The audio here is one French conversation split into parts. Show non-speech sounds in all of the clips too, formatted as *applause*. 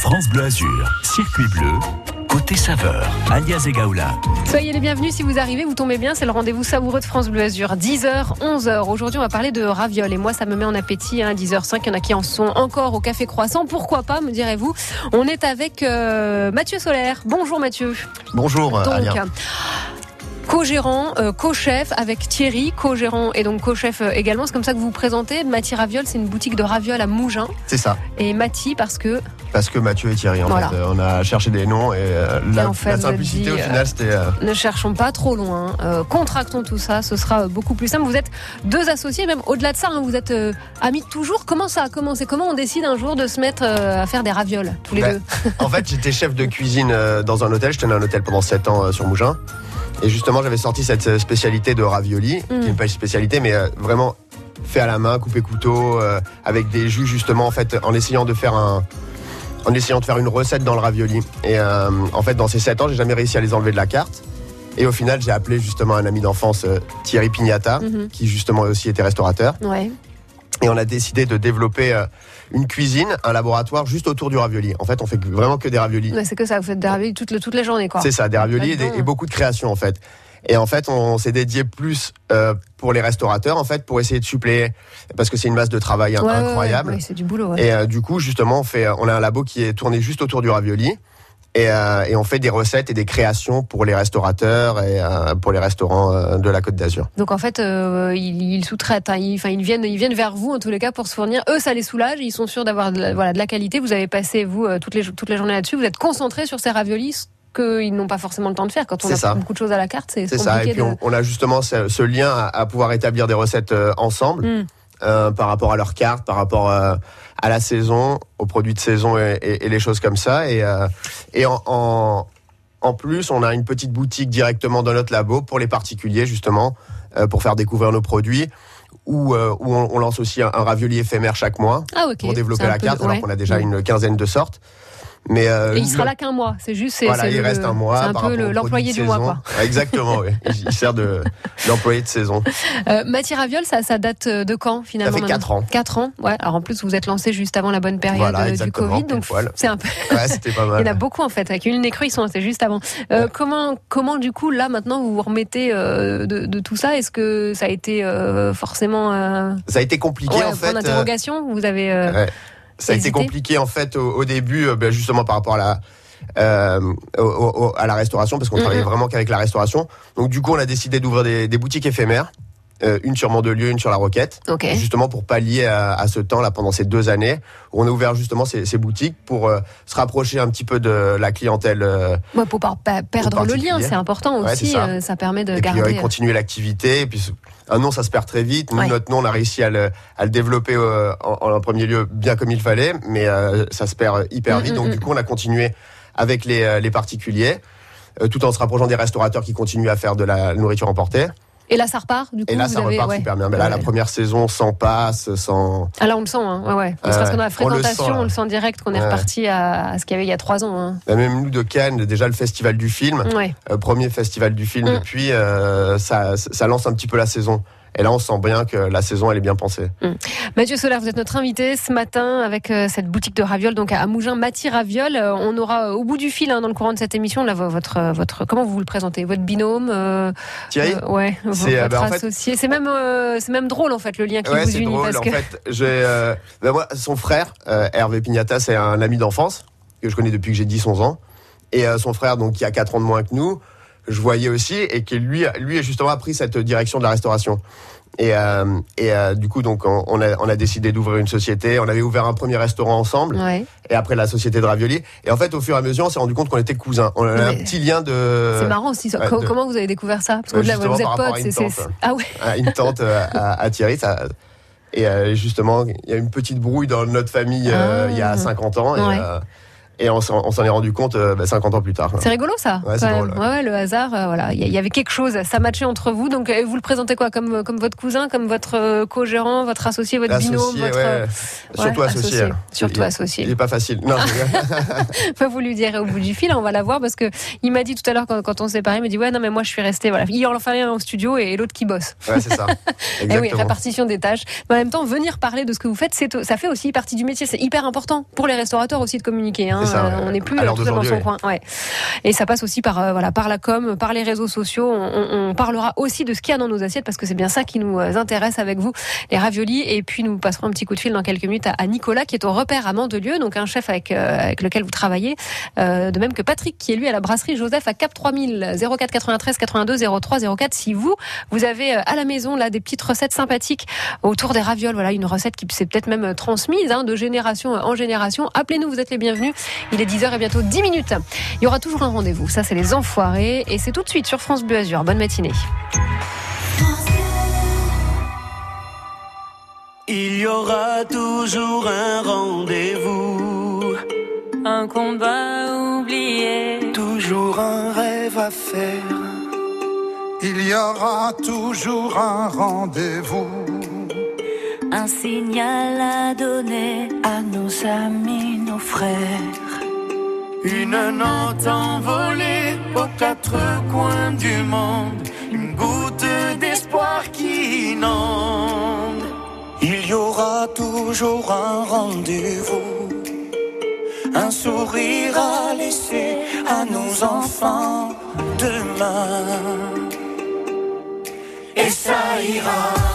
France Bleu Azur, circuit bleu, côté saveur, alias Egaoula. Soyez les bienvenus si vous arrivez, vous tombez bien, c'est le rendez-vous savoureux de France Bleu Azur. 10h, 11h. Aujourd'hui, on va parler de ravioles et moi, ça me met en appétit. Hein, 10h05, il y en a qui en sont encore au café croissant. Pourquoi pas, me direz-vous On est avec euh, Mathieu Solaire. Bonjour Mathieu. Bonjour, Donc, Alia. Co-gérant, euh, co-chef avec Thierry, co-gérant et donc co-chef euh, également. C'est comme ça que vous vous présentez. Mathie Raviole, c'est une boutique de ravioles à Mougins. C'est ça. Et Mathie, parce que Parce que Mathieu et Thierry, en Voilà. fait, euh, on a cherché des noms et euh, la, en fait, la vous simplicité, dit, au final, c'était. euh, ne cherchons pas trop loin. Euh, contractons tout ça, ce sera beaucoup plus simple. Vous êtes deux associés, même au-delà de ça, hein, vous êtes amis de toujours. Comment ça a commencé? Comment on décide un jour de se mettre à faire des ravioles, tous les Bah, deux? en fait, j'étais chef de cuisine dans un hôtel. Je tenais un hôtel pendant 7 ans sur Mougins. Et justement, j'avais sorti cette euh, spécialité de ravioli, Mm. qui n'est pas une spécialité, mais euh, vraiment fait à la main, coupé couteau, euh, avec des jus, justement, en fait, en essayant de faire un. En essayant de faire une recette dans le ravioli. Et euh, en fait, dans ces 7 ans, j'ai jamais réussi à les enlever de la carte. Et au final, j'ai appelé justement un ami d'enfance, Thierry Pignata, Mhm. qui justement aussi était restaurateur. Ouais. Et on a décidé de développer euh, une cuisine, un laboratoire juste autour du ravioli. En fait, on fait vraiment que des raviolis. C'est que ça, vous faites des raviolis toutes, les- toutes les journées, quoi. C'est ça, des raviolis et, des- Là-dedans, et beaucoup de création en fait. Et en fait, on s'est dédié plus euh, pour les restaurateurs en fait, pour essayer de suppléer, parce que c'est une masse de travail Ouais, ouais, ouais, incroyable. ouais, c'est du boulot. Et euh, du coup, justement, on fait, on a un labo qui est tourné juste autour du ravioli. Et, euh, et on fait des recettes et des créations pour les restaurateurs et euh, pour les restaurants euh, de la Côte d'Azur. Donc en fait, euh, ils, ils sous-traitent, hein, ils, ils viennent, ils viennent vers vous en tous les cas pour se fournir. Eux, ça les soulage, ils sont sûrs d'avoir de la, voilà de la qualité. Vous avez passé vous euh, toutes les toutes les journées là-dessus. Vous êtes concentrés sur ces raviolis qu'ils n'ont pas forcément le temps de faire quand on a ça. beaucoup de choses à la carte. C'est compliqué ça. Et puis de. on, on a justement ce, ce lien à, à pouvoir établir des recettes euh, ensemble. Euh, par rapport à leur carte, par rapport euh, à la saison, aux produits de saison et, et- et les choses comme ça. Et, euh, et en, en, en plus, on a une petite boutique directement dans notre labo pour les particuliers, justement, euh, pour faire découvrir nos produits. Où, euh, où on, on lance aussi un, un ravioli éphémère chaque mois Ah pour développer la peu- carte, alors qu'on a déjà Mm. une quinzaine de sortes. Mais euh, Et il sera là qu'un mois. C'est juste. Voilà, il le- reste un mois. C'est un peu l'employé du mois, quoi. Exactement, oui. *laughs* Il sert de l'employé de saison. Euh, Mathieu Raviol, ça, ça date de quand finalement Ça fait maintenant quatre ans. 4 ans. Ouais. Alors en plus, vous êtes lancé juste avant la bonne période Voilà, euh, du Covid, donc c'est un peu. Ouais, c'était pas *laughs* Il y mal. en a beaucoup en fait. Avec une cru, ils sont lancés juste avant. Euh, Ouais. Comment, comment du coup là maintenant vous vous remettez euh, de, de tout ça? Est-ce que ça a été euh, forcément euh, Ça a été compliqué ouais, en point fait. euh, d'interrogation Vous avez euh, Ouais. Ça a été compliqué en fait au, au début, euh, ben, justement par rapport à la euh, au- au- à la restauration, parce qu'on Mhm. travaillait vraiment qu'avec la restauration. Donc du coup, on a décidé d'ouvrir des, des boutiques éphémères, euh, une sur Mandelieu, une sur la Roquette, ok. justement pour pallier à, à ce temps là pendant ces deux années où on a ouvert justement ces, ces boutiques pour euh, se rapprocher un petit peu de la clientèle euh, Ouais, pour pas pas perdre le lien, c'est important Ouais, aussi. ça. euh, ça permet de et puis garder. euh, continuer l'activité. Et puis un nom, ça se perd très vite. Nous, Ouais. notre nom, on a réussi à le, à le développer euh, en, en premier lieu bien comme il fallait, mais euh, ça se perd hyper Mm, vite. mm, Donc mm. du coup, on a continué avec les, euh, les particuliers, euh, tout en se rapprochant des restaurateurs qui continuent à faire de la nourriture emportée. Et là, ça repart. Du coup, Et là, vous ça avez, repart ouais. super bien. Mais là, Ouais. la première saison sans passe, sans. Ah là, on le sent. Hein. Ouais, ouais. Ne serait-ce que dans la Ouais, on le sent, fréquentation, on le sent direct qu'on est reparti à, à ce qu'il y avait il y a trois ans. hein. Bah, Même nous de Cannes, déjà le festival du film, Ouais. euh, premier festival du film Mm. depuis, euh, ça, ça lance un petit peu la saison. Et là, on sent bien que la saison, elle est bien pensée. Mathieu Solaire, vous êtes notre invité ce matin avec euh, cette boutique de ravioles donc à Mougins, Mathie Raviole. Euh, on aura euh, au bout du fil hein, dans le courant de cette émission là vo- votre votre comment vous vous le présentez? Votre binôme euh, Thierry? euh, ouais C'est, euh, votre bah, en fait- associé. C'est même euh, c'est même drôle en fait le lien qui Ouais, vous c'est unit drôle. parce En que fait, j'ai, ben moi, son frère, Hervé Pignata, c'est un ami d'enfance que je connais depuis que j'ai 10-11 ans. Et son frère, donc, qui a 4 ans de moins que nous, je voyais aussi, et qui lui, lui, a justement pris cette direction de la restauration. Et, euh, et euh, du coup, donc, on, on a, on a décidé d'ouvrir une société. On avait ouvert un premier restaurant ensemble, ouais. et après la société de ravioli. Et en fait, au fur et à mesure, on s'est rendu compte qu'on était cousins. On a Ouais. un petit lien de. c'est marrant aussi. ouais, de- Comment vous avez découvert ça? Parce que là, justement, vous êtes potes. à une c'est-. Ah ouais. à une tante euh, à, à Thierry. Ça, et euh, justement, il y a une petite brouille dans notre famille euh, Ah. il y a 50 ans. Ouais. euh, et on s'en est rendu compte euh, bah, 50 ans plus tard. C'est rigolo ça. Ouais, c'est drôle, ouais. Le hasard, euh, voilà, il y, avait quelque chose, ça matchait entre vous. Donc euh, vous le présentez quoi? Comme comme votre cousin, comme votre co-gérant, votre associé, votre binôme, votre Surtout associé. alors. Surtout Il- associé. Il est pas facile. Non, *laughs* vous lui direz au bout du fil, on va la voir parce que il m'a dit tout à l'heure quand, quand on s'est séparés, il m'a dit ouais non mais moi je suis resté voilà, il en fallait un au studio et, l'autre qui bosse. ouais, c'est ça. Et *laughs* Eh oui, répartition des tâches. Mais en même temps, venir parler de ce que vous faites, c'est ça fait aussi partie du métier. C'est hyper important pour les restaurateurs aussi de communiquer. Hein. Ça, euh, on n'est plus À tout seul dans son coin. Ouais. Et ça passe aussi par euh, voilà par la com, par les réseaux sociaux. On, on parlera aussi de ce qu'il y a dans nos assiettes parce que c'est bien ça qui nous euh, intéresse avec vous, les raviolis. Et puis nous passerons un petit coup de fil dans quelques minutes à, à Nicolas qui est au repère à Mandelieu, donc un chef avec euh, avec lequel vous travaillez, euh, de même que Patrick qui est lui à la brasserie Joseph à Cap 3000 04 93 82 03 04. Si vous vous avez à la maison là des petites recettes sympathiques autour des ravioles, voilà une recette qui s'est peut-être même transmise hein, de génération en génération. Appelez-nous, vous êtes les bienvenus. Il est 10h et bientôt 10 minutes. Il y aura toujours un rendez-vous. Ça, c'est les enfoirés. Et c'est tout de suite sur France Bleu Azur. Bonne matinée. Il y aura toujours un rendez-vous, Un combat oublié. toujours un rêve à faire. Il y aura toujours un rendez-vous. Un signal à donner à nos amis, nos frères. Une note envolée aux quatre coins du monde, une goutte d'espoir qui inonde. Il y aura toujours un rendez-vous, un sourire à laisser à nos enfants demain. Et ça ira.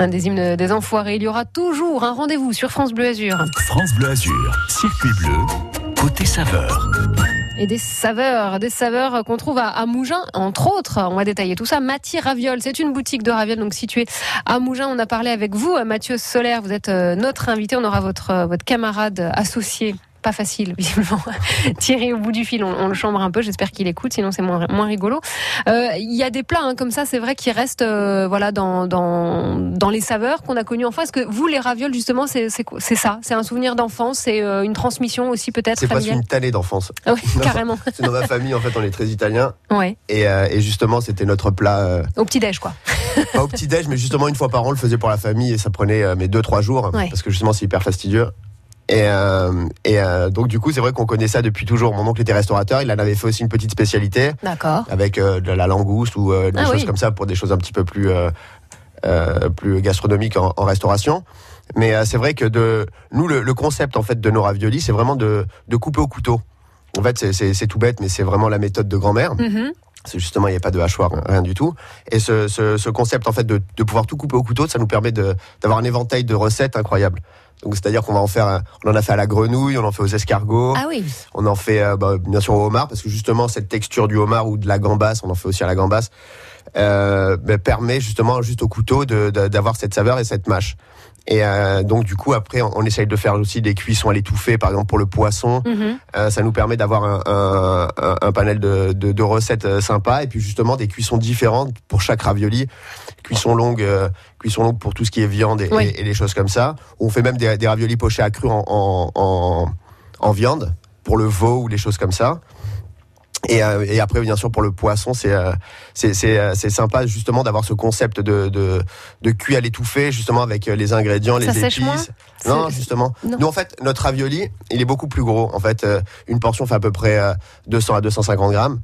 Un des hymnes des enfoirés. Il y aura toujours un rendez-vous sur France Bleu Azur. France Bleu Azur, circuit bleu, côté saveur. Et des saveurs, des saveurs qu'on trouve à, à Mougins, entre autres. On va détailler tout ça. Mathieu Raviol, c'est une boutique de ravioles donc située à Mougins. On a parlé avec vous, Mathieu Solaire. Vous êtes euh, notre invité. On aura votre euh, votre camarade associé. Pas facile, *laughs* visiblement. Thierry au bout du fil, on, on le chambre un peu. J'espère qu'il écoute, sinon c'est moins, moins rigolo. Euh, Il y a des plats hein, comme ça, c'est vrai, qui restent euh, voilà dans, dans dans les saveurs qu'on a connues enfant. Est-ce que vous, les ravioles, justement, c'est ça? C'est un souvenir d'enfance C'est euh, une transmission aussi peut-être C'est presque familiale? une tannée d'enfance. Ah Oui, *laughs* carrément. C'est dans ma famille, en fait, on est très italien. Ouais. Et, et justement, c'était notre plat, Au petit-déj, quoi. *laughs* pas au petit-déj, mais justement une fois par an, on le faisait pour la famille et ça prenait mes 2-3 jours, Ouais. parce que justement, c'est hyper fastidieux. Et, euh, et euh, donc, du coup, c'est vrai qu'on connaît ça depuis toujours. Mon oncle était restaurateur, il en avait fait aussi une petite spécialité D'accord. avec euh, de la langouste ou euh, des Ah choses oui. comme ça pour des choses un petit peu plus, euh, euh, plus gastronomiques en, en restauration. Mais euh, c'est vrai que de nous, le, le concept en fait de nos raviolis, c'est vraiment de, de couper au couteau. En fait, c'est- tout bête, mais c'est vraiment la méthode de grand-mère. Mhm. C'est justement, il n'y a pas de hachoir, rien du tout. Et ce, ce, ce concept, en fait, de, de pouvoir tout couper au couteau, ça nous permet d'avoir un éventail de recettes incroyable. Donc, c'est-à-dire qu'on va en faire, on en a fait à la grenouille, on en fait aux escargots, Ah oui. on en fait, euh, bah, bien sûr, au homard, parce que justement, cette texture du homard ou de la gambasse, on en fait aussi à la gambasse, euh, bah, permet justement, juste au couteau, d'avoir cette saveur et cette mâche. Et euh, donc, du coup, après, on, on essaye de faire aussi des cuissons à l'étouffée, par exemple, pour le poisson. Mhm. Euh, ça nous permet d'avoir un, un, un- panel de, de, de recettes euh, sympas et puis justement des cuissons différentes pour chaque ravioli. Cuisson longue, euh, cuisson longue pour tout ce qui est viande et, Oui. et, et les choses comme ça. On fait même des, des raviolis pochés à cru en, en, en, en viande pour le veau ou les choses comme ça. Et, euh, et après, bien sûr, pour le poisson, c'est euh, c'est c'est euh, c'est sympa justement d'avoir ce concept de, de de cuit à l'étouffée, justement avec euh, les ingrédients, Ça les sèche épices. moins Non, justement. Non. Nous, en fait, notre ravioli, il est beaucoup plus gros. En fait, euh, une portion fait à peu près euh, 200 à 250 grammes.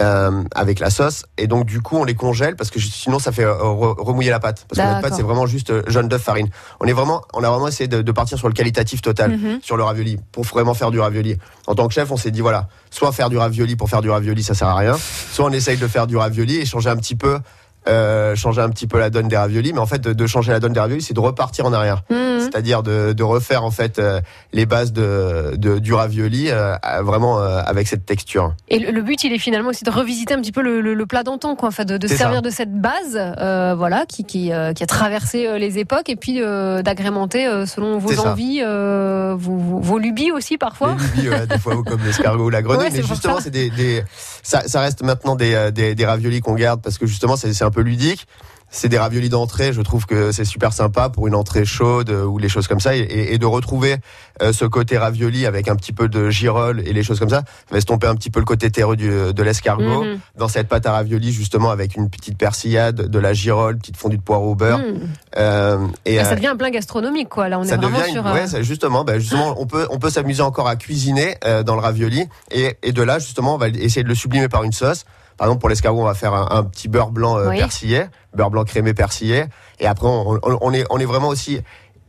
Euh, avec la sauce. Et donc du coup on les congèle parce que sinon ça fait euh, re- remouiller la pâte. Parce que notre pâte c'est vraiment juste euh, jaune d'œuf farine. On est vraiment on a vraiment essayé de, de partir sur le qualitatif total Mhm. sur le ravioli pour vraiment faire du ravioli. En tant que chef on s'est dit voilà soit faire du ravioli pour faire du ravioli ça sert à rien soit on essaye de faire du ravioli et changer un petit peu euh, changer un petit peu la donne des raviolis mais en fait de, de changer la donne des raviolis c'est de repartir en arrière Mhm. c'est-à-dire de, de refaire en fait euh, les bases de, de- du ravioli euh, vraiment euh, avec cette texture. Et le, le but, il est finalement aussi de revisiter un petit peu le, le- le plat d'antan, quoi. Enfin, de, de se servir ça. de cette base, euh, voilà, qui, qui, euh, qui a traversé les époques, et puis euh, d'agrémenter euh, selon vos envies, euh, vos, vos- vos lubies aussi parfois. Les lubies, ouais, des fois *laughs* comme l'escargot ou la grenouille, Ouais, mais justement ça. c'est des, des ça, ça reste maintenant des, des, des raviolis qu'on garde parce que justement c'est c'est un peu ludique. C'est des raviolis d'entrée, je trouve que c'est super sympa pour une entrée chaude euh, ou les choses comme ça, et, de retrouver euh, ce côté ravioli avec un petit peu de girole et les choses comme ça, va estomper un petit peu le côté terreux du, de l'escargot Mhm. dans cette pâte à ravioli justement avec une petite persillade, de la girole, petite fondue de poireau au beurre. Mhm. Euh, et, Ah, ça euh, devient un plat gastronomique, quoi. Là, on ça est vraiment devient sur. euh, ouais, ça- justement, bah, justement, on peut on peut s'amuser encore à cuisiner euh, dans le ravioli et, et de là justement on va essayer de le sublimer par une sauce. Par exemple pour l'escargot on va faire un, un petit beurre blanc euh, Oui. persillé, beurre blanc crémé persillé et après on, est on est vraiment aussi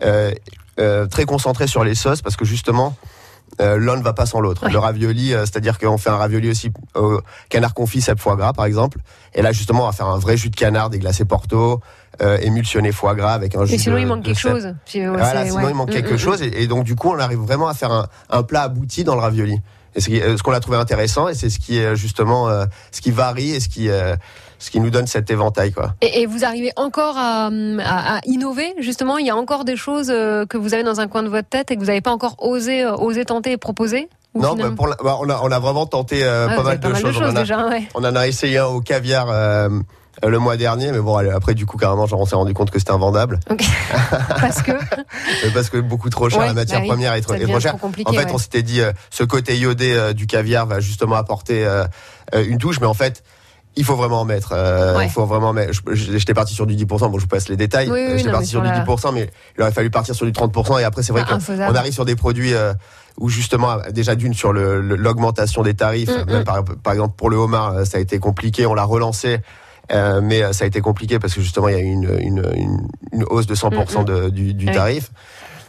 euh, euh, très concentré sur les sauces parce que justement euh, l'un ne va pas sans l'autre. Ouais. Le ravioli, euh, c'est-à-dire qu'on fait un ravioli aussi au canard confit, cèpe foie gras par exemple. Et là justement on va faire un vrai jus de canard déglacé Porto, émulsionné foie gras avec un jus Mais sinon, de- il manque quelque cèpe. chose. Voilà, sinon ouais. il manque Mm, quelque mm, chose et, et donc du coup on arrive vraiment à faire un, un plat abouti dans le ravioli. Et ce, euh, ce qu'on a trouvé intéressant et c'est ce qui est justement euh, ce qui varie et ce qui euh, ce qui nous donne cet éventail quoi. Et, et vous arrivez encore à, à- à innover, justement? Il y a encore des choses euh, que vous avez dans un coin de votre tête et que vous n'avez pas encore osé, euh, osé tenter et proposer? Non, bah, pour la- bah, on a on a vraiment tenté euh, Ouais, pas, mal de choses. On en a- déjà, ouais. On en a essayé un au caviar euh, euh, le mois dernier, mais bon après du coup carrément genre, on s'est rendu compte que c'était invendable. *laughs* Parce que Euh, parce que beaucoup trop cher, Ouais, la matière bah oui, première est trop, est trop chère. trop. En fait, ouais. on s'était dit, euh, ce côté iodé euh, du caviar va justement apporter euh, euh, une touche, mais en fait, il faut vraiment en mettre. euh, Ouais. Il faut vraiment mettre. J'étais parti sur du 10%, bon, je vous passe les détails. Oui, oui, Euh, J'étais parti sur du la- 10%, mais il aurait fallu partir sur du 30%. Et après, c'est vrai Ah, qu'on arrive sur des produits euh, où justement, déjà d'une sur le- le- l'augmentation des tarifs. Mm, Même mm. par, par exemple, pour le homard, euh, ça a été compliqué. On l'a relancé. Euh, mais euh, ça a été compliqué parce que justement il y a eu une, une, une, une hausse de 100% de- du, du Mm, Oui. tarif.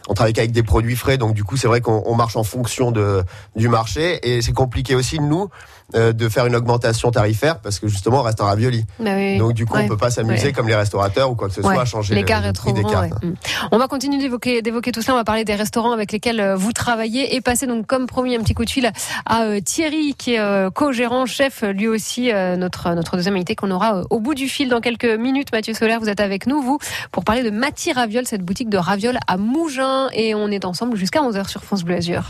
On travaille qu'avec des produits frais, donc du coup c'est vrai qu'on on marche en fonction de du marché. Et c'est compliqué aussi nous euh, de faire une augmentation tarifaire parce que justement on reste un ravioli. Bah oui. Donc du coup Ouais. on peut pas s'amuser Ouais. comme les restaurateurs ou quoi que ce soit Ouais, à changer le, L'écart le est prix des cartes. Mm. On va continuer d'évoquer d'évoquer tout ça. On va parler des restaurants avec lesquels euh, vous travaillez et passer donc comme promis un petit coup de fil à euh, Thierry qui est euh, co-gérant chef lui aussi notre notre deuxième invité qu'on aura au bout du fil dans quelques minutes. Mathieu Solaire, vous êtes avec nous vous pour parler de Mati Raviol, cette boutique de ravioles à Mougins et on est ensemble jusqu'à 11h sur France Bleu Azur.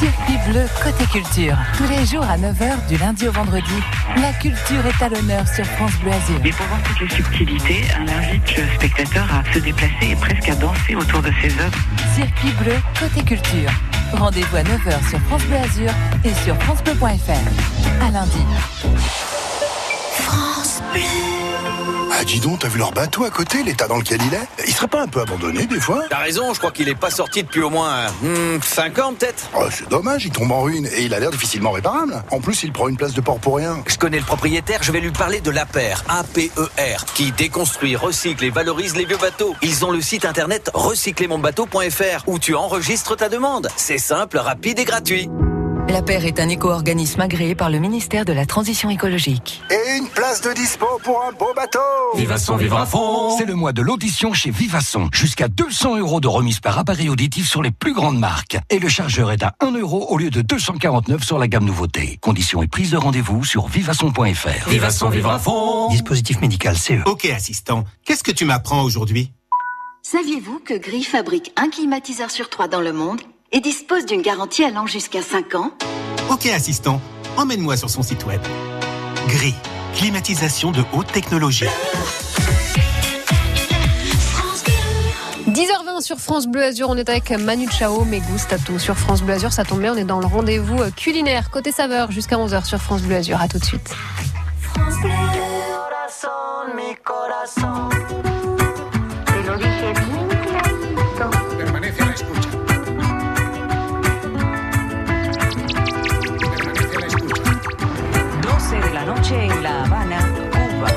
Circuit bleu côté culture. Tous les jours à 9h du lundi au vendredi. La culture est à l'honneur sur France Bleu Azur. Et pour voir toutes les subtilités, on invite le spectateur à se déplacer et presque à danser autour de ses œuvres. Circuit bleu côté culture. Rendez-vous à 9h sur France Bleu Azur et sur francebleu.fr. À lundi. Ah, dis donc, t'as vu leur bateau à côté, l'état dans lequel il est Il serait pas un peu abandonné des fois T'as raison, je crois qu'il est pas sorti depuis au moins 5 ans peut-être. Oh, c'est dommage, il tombe en ruine et il a l'air difficilement réparable. En plus, il prend une place de port pour rien. Je connais le propriétaire, je vais lui parler de l'APER, A-P-E-R, qui déconstruit, recycle et valorise les vieux bateaux. Ils ont le site internet recyclermonbateau.fr où tu enregistres ta demande. C'est simple, rapide et gratuit. La paire est un éco-organisme agréé par le ministère de la Transition écologique. Et une place de dispo pour un beau bateau Vivasson, vivre à fond C'est le mois de l'audition chez Vivasson. Jusqu'à 200 euros de remise par appareil auditif sur les plus grandes marques. Et le chargeur est à 1 euro au lieu de 249 sur la gamme nouveauté. Conditions et prise de rendez-vous sur vivasson.fr. Vivasson, vivre à fond Dispositif médical CE. Ok assistant, qu'est-ce que tu m'apprends aujourd'hui? Saviez-vous que Gris fabrique un climatiseur sur trois dans le monde et dispose d'une garantie allant jusqu'à 5 ans Ok assistant, emmène-moi sur son site web. Gris, climatisation de haute technologie. 10h20 sur France Bleu Azur, on est avec Manu Chao, mais Gustato sur France Bleu Azur, ça tombe bien, on est dans le rendez-vous culinaire côté saveur jusqu'à 11h sur France Bleu Azur. À tout de suite. Noche en La Habana, Cuba.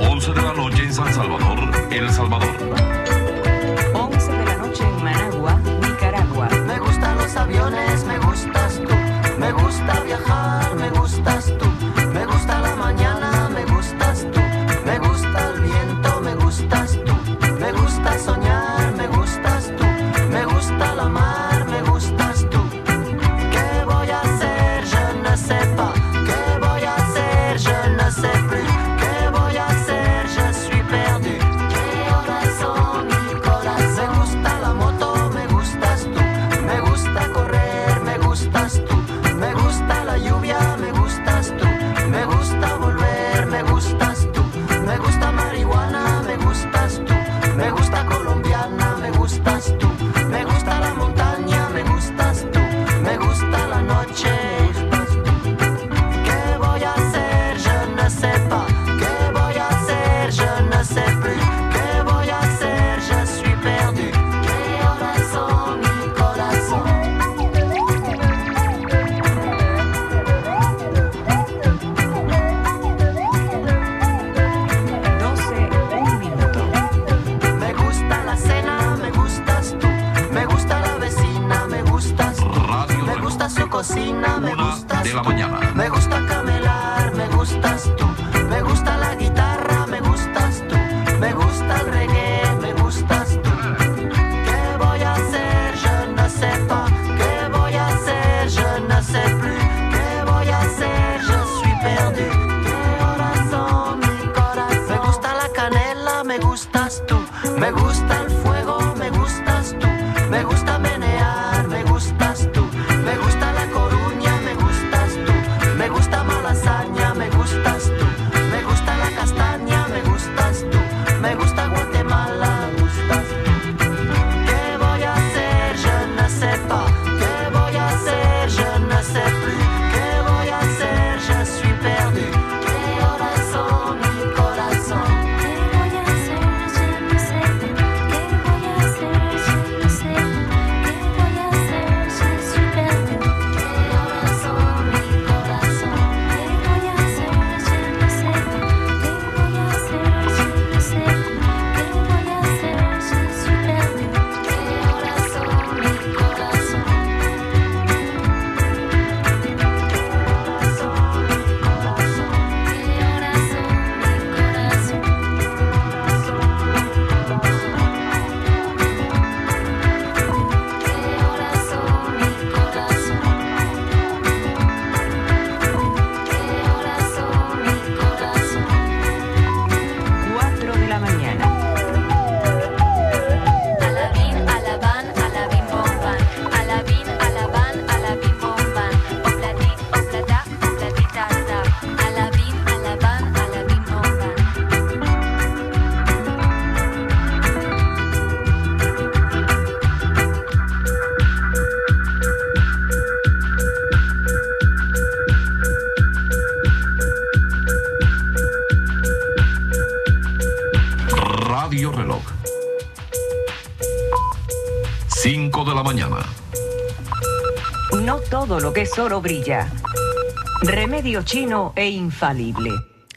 11 de la noche en San Salvador, El Salvador 11 de la noche en Managua, Nicaragua. Me gustan los aviones, me gustas tú. Me gusta viajar, Que es oro brilla. Remedio chino e infalible.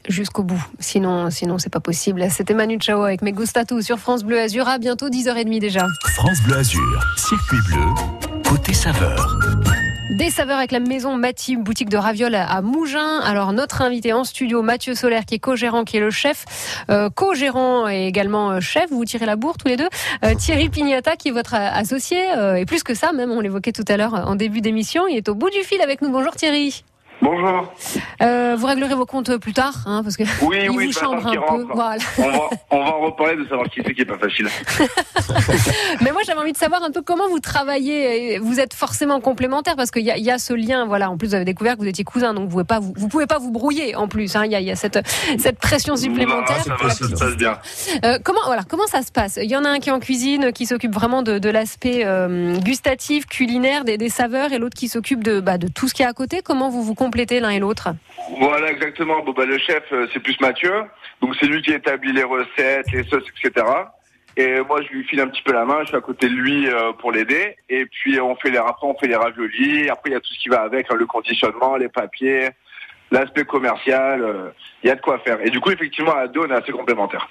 Jusqu'au bout, sinon, sinon c'est pas possible. C'était Manu Chao avec Mes Gustatou sur France Bleu Azur. À bientôt 10h30 déjà. France Bleu Azur, circuit bleu, côté saveur. Des saveurs avec la maison Mati, boutique de ravioles à Mougins. Alors notre invité en studio, Mathieu Solaire, qui est co-gérant, qui est le chef, euh, co-gérant et également euh, chef. Vous tirez la bourre tous les deux. Euh, Thierry Pignata, qui est votre associé, et plus que ça, même on l'évoquait tout à l'heure en début d'émission, il est au bout du fil avec nous. Bonjour Thierry. Bonjour. Euh, vous réglerez vos comptes plus tard, hein, parce que Oui, *laughs* il oui, vous je vais chambre attendre un peu. Voilà. On va, on va en reparler de savoir qui c'est qui est pas facile. *laughs* Mais moi, j'avais envie de savoir un peu comment vous travaillez. Vous êtes forcément complémentaires parce qu'il y, a- il y a ce lien. Voilà. En plus, vous avez découvert que vous étiez cousins, donc vous pouvez pas vous, vous pouvez pas vous brouiller. En plus, hein. il y, a, il y a cette cette pression supplémentaire. Non, ça va, ça se passe bien. Euh, comment voilà comment ça se passe? Il y en a un qui est en cuisine, qui s'occupe vraiment de, de l'aspect euh, gustatif, culinaire, des, des saveurs, et l'autre qui s'occupe de bah, de tout ce qui est à côté. Comment vous vous complétez l'un et l'autre Voilà, exactement. Bon, bah, le chef, euh, c'est plus Mathieu. Donc, c'est lui qui établit les recettes, les sauces, etc. Et moi, je lui file un petit peu la main. Je suis à côté de lui euh, pour l'aider. Et puis, on fait les après, on fait les raviolis. Après, il y a tout ce qui va avec, hein, le conditionnement, les papiers, l'aspect commercial. euh, Il y a de quoi faire. Et du coup, effectivement, à deux, on est assez complémentaires.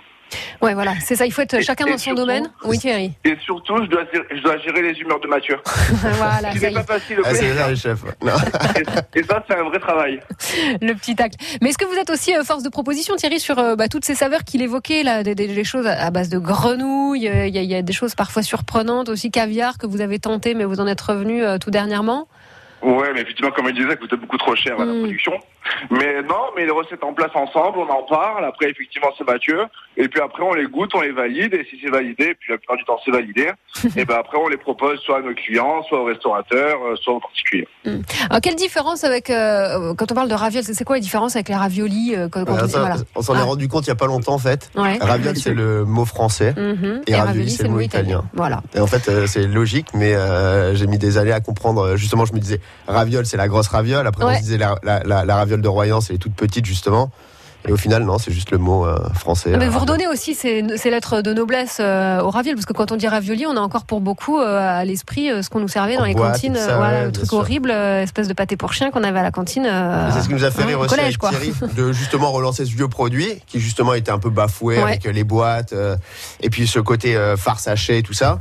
Ouais, voilà, c'est ça. Il faut être chacun et dans son surtout- domaine. Oui, Thierry. Et surtout, je dois, je dois gérer les humeurs de Mathieu. *laughs* voilà, Ce qui ça n'est y pas facile Ah, c'est les chefs. Non. *laughs* Et ça, c'est un vrai travail. *laughs* le petit tacle. Mais est-ce que vous êtes aussi euh, force de proposition, Thierry, sur euh, bah, toutes ces saveurs qu'il évoquait, là, des, des- des choses à base de grenouilles, euh, il y, a- il y a des choses parfois surprenantes, aussi caviar que vous avez tenté, mais vous en êtes revenu euh, tout dernièrement? Ouais, mais effectivement, comme il disait, ça coûtait beaucoup trop cher à la production. Mais non, mais les recettes en place ensemble, on en parle. Après, effectivement, c'est Mathieu. Et puis après, on les goûte, on les valide. Et si c'est validé, puis la plupart du temps, c'est validé. *laughs* et ben après, on les propose soit à nos clients, soit aux restaurateurs, euh, soit aux particuliers. Alors, quelle différence avec, euh, quand on parle de ravioles, c'est quoi la différence avec les raviolis euh, quand, quand on, voilà. S'en est Ah. rendu compte il y a pas longtemps en fait. Ouais. C'est le mot français Mhm. et, ravioli c'est le mot italien. Voilà. Et en fait euh, c'est logique mais euh, j'ai mis des années à comprendre. Justement je me disais raviole c'est la grosse raviole. Après on se disait la, la, la, la raviole de Royan c'est les toutes petites justement. Et au final non c'est juste le mot euh, français. Mais euh, vous redonnez aussi ces, ces lettres de noblesse euh, aux ravioles, parce que quand on dit ravioli, on a encore pour beaucoup euh, à l'esprit ce qu'on nous servait dans les boîte, cantines, tout ça, voilà, ouais, le truc sûr. horrible, espèce de pâté pour chien qu'on avait à la cantine. C'est ce qui nous a fait hein, rire au aussi collège, avec. Thierry, de justement relancer ce vieux produit qui justement était un peu bafoué Ouais. avec les boîtes et puis ce côté farce haché et tout ça.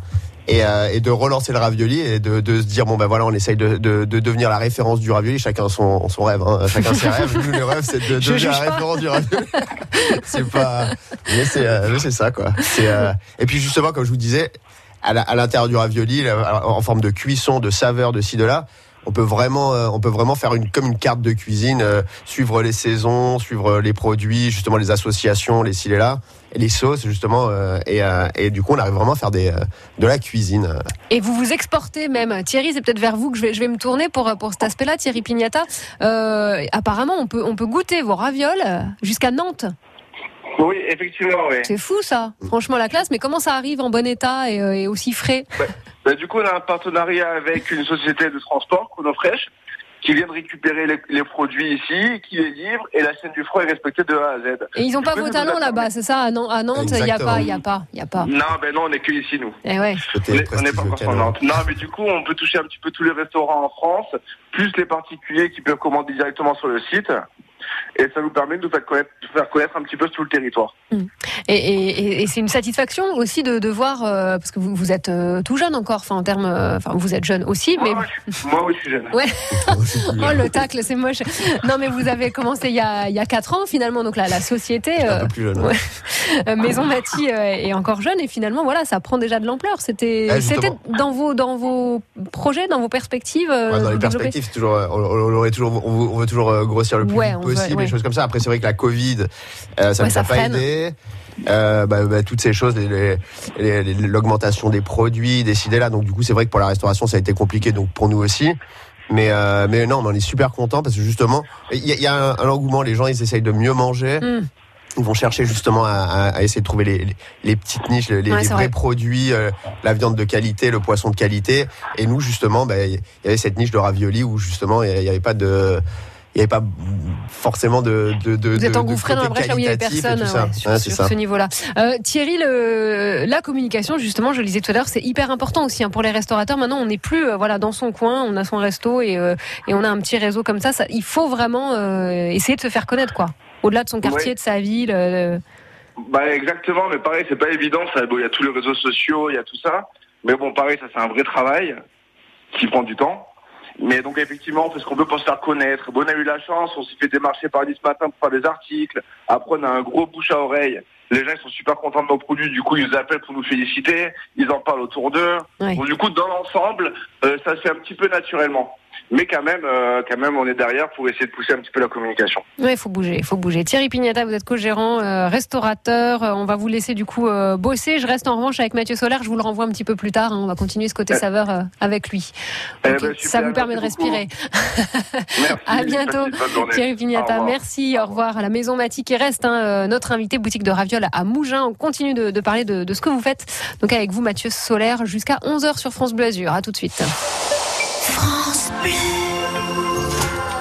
Et, euh, et de relancer le ravioli et de, de se dire bon ben voilà on essaye de, de, de devenir la référence du ravioli. Chacun son, son rêve hein. *laughs* chacun ses rêves. Nous le rêve c'est de devenir la pas. référence du ravioli. *laughs* C'est pas mais c'est euh, ça quoi. C'est euh, et puis justement comme je vous disais à l'intérieur du ravioli en forme de cuisson de saveur de ci de là on peut vraiment euh, on peut vraiment faire une comme une carte de cuisine euh, suivre les saisons suivre les produits justement les associations les ci les là les sauces justement euh, et, euh, et du coup on arrive vraiment à faire des euh, de la cuisine. Et vous vous exportez même. Thierry, c'est peut-être vers vous que je vais, je vais me tourner pour, pour cet aspect-là, Thierry Pignata. Euh, apparemment, on peut, on peut goûter vos ravioles jusqu'à Nantes. Oui, effectivement, oui. C'est fou ça. Franchement, la classe. Mais comment ça arrive en bon état et, et aussi frais? Bah, du coup, on a un partenariat avec une société de transport, Chronofresh, qui vient de récupérer les, les produits ici, qui les livre, et la chaîne du froid est respectée de A à Z. Et ils n'ont pas vos talents là-bas, c'est ça À Nan- à Nantes, il n'y a pas, il y a pas, il y a pas. Non, ben non, on est que ici, nous. Eh ouais. On est- on n'est pas encore sur Nantes. Non, mais du coup, on peut toucher un petit peu tous les restaurants en France, plus les particuliers qui peuvent commander directement sur le site. Et ça nous permet de nous faire connaître, de faire connaître un petit peu tout le territoire. Et, et- et- et c'est une satisfaction aussi de, de voir, euh, parce que vous, vous êtes euh, tout jeune encore, enfin en termes, euh, enfin vous êtes jeune aussi, mais Moi, oui, je suis jeune. Ouais. oh le tacle, c'est moche. Non mais vous avez commencé il y a il y a quatre ans finalement, donc la, la société euh, plus jeune, ouais. Maison euh, est encore jeune et finalement voilà ça prend déjà de l'ampleur. C'était Ouais, c'était dans vos dans vos projets, dans vos perspectives. euh, Ouais, dans les développer perspectives, toujours, on, on on veut, on veut toujours grossir le plus Ouais, vite on ouais. des choses comme ça. Après, c'est vrai que la Covid, euh, ça Ouais, nous a pas aidé. Euh, bah, bah, toutes ces choses, les- les- les- les- l'augmentation des produits, décidés là. Donc du coup, c'est vrai que pour la restauration, ça a été compliqué. Donc pour nous aussi. Mais euh, mais non, on en est super content parce que justement, il y, a- il y a un, un engouement. Les gens, ils essayent de mieux manger. Mm. Ils vont chercher justement à, essayer de trouver les, les- les petites niches, les, les Ouais, vrais vrai. produits, euh, la viande de qualité, le poisson de qualité. Et nous, justement, bah, il y avait cette niche de ravioli où justement, il n'y avait pas de, il y avait pas forcément de. de, de Vous êtes engouffré dans la brèche là où il y avait personne ouais, sur, Ouais, c'est sur ça. ce niveau-là. Euh, Thierry, le, la communication, justement, je le disais tout à l'heure, c'est hyper important aussi hein, pour les restaurateurs. Maintenant, on n'est plus euh, voilà dans son coin, on a son resto et, euh, et on a un petit réseau comme ça. ça il faut vraiment euh, essayer de se faire connaître, quoi. Au-delà de son quartier, Ouais. de sa ville. euh, Bah exactement, mais pareil, c'est pas évident. Ça, bon, il y a tous les réseaux sociaux, il y a tout ça. Mais bon, pareil, ça c'est un vrai travail qui prend du temps. Mais donc effectivement, on fait ce qu'on peut pour se faire connaître. Bon, on a eu la chance, on s'est fait démarcher par 10 ce matin pour faire des articles. Après, on a un gros bouche à oreille. Les gens ils sont super contents de nos produits, du coup ils nous appellent pour nous féliciter, ils en parlent autour d'eux. Ouais. Donc, du coup, dans l'ensemble, euh, ça se fait un petit peu naturellement. Mais quand même, euh, quand même, on est derrière pour essayer de pousser un petit peu la communication. Oui, il faut bouger, il faut bouger. Thierry Pignata, vous êtes co-gérant, euh, restaurateur. Euh, on va vous laisser du coup euh, bosser. Je reste en revanche avec Mathieu Solaire. Je vous le renvoie un petit peu plus tard. hein. On va continuer ce côté saveur avec lui. Eh ben, ça vous permet de respirer. *laughs* Merci. À bientôt. Thierry Pignata. Merci, au revoir. À la Maison Maty qui reste hein, notre invité boutique de ravioles à Mougins. On continue de, de parler de, de ce que vous faites. Donc avec vous, Mathieu Solaire, jusqu'à 11h sur France Bleu Azur. À tout de suite.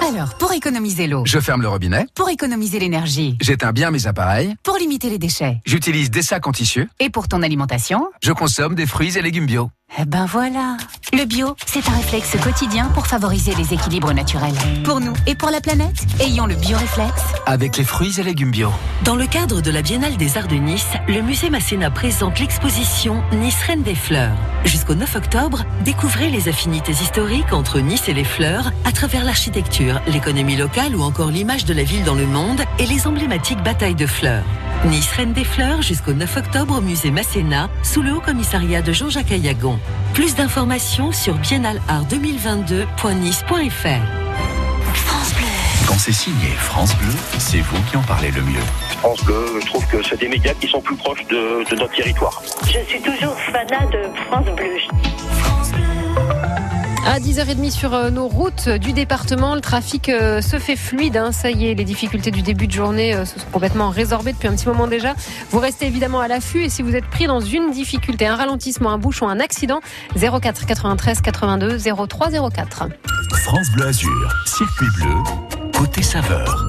Alors, pour économiser l'eau, Je ferme le robinet, pour économiser l'énergie, j'éteins bien mes appareils, pour limiter les déchets. J'utilise des sacs en tissu, et pour ton alimentation, je consomme des fruits et légumes bio. Eh ben voilà. Le bio, c'est un réflexe quotidien pour favoriser les équilibres naturels. Pour nous et pour la planète, ayons le bio-réflexe. Avec les fruits et légumes bio. Dans le cadre de la Biennale des Arts de Nice, le musée Masséna présente l'exposition Nice Reine des Fleurs. Jusqu'au 9 octobre, découvrez les affinités historiques entre Nice et les fleurs à travers l'architecture, l'économie locale ou encore l'image de la ville dans le monde et les emblématiques batailles de fleurs. Nice Reine des Fleurs jusqu'au 9 octobre au musée Masséna, sous le haut commissariat de Jean-Jacques Ayagon. Plus d'informations sur biennaleart2022.nice.fr. Quand c'est signé France Bleu, c'est vous qui en parlez le mieux. France Bleu, je trouve que c'est des médias qui sont plus proches de, de notre territoire. Je suis toujours fanat de France Bleu. À 10h30 sur euh, nos routes du département, le trafic euh, se fait fluide. hein. Ça y est, les difficultés du début de journée euh, se sont complètement résorbées depuis un petit moment déjà. Vous restez évidemment à l'affût et si vous êtes pris dans une difficulté, un ralentissement, un bouchon, un accident, 04 93 82 03 04. France Bleu Azur, circuit bleu, côté saveur.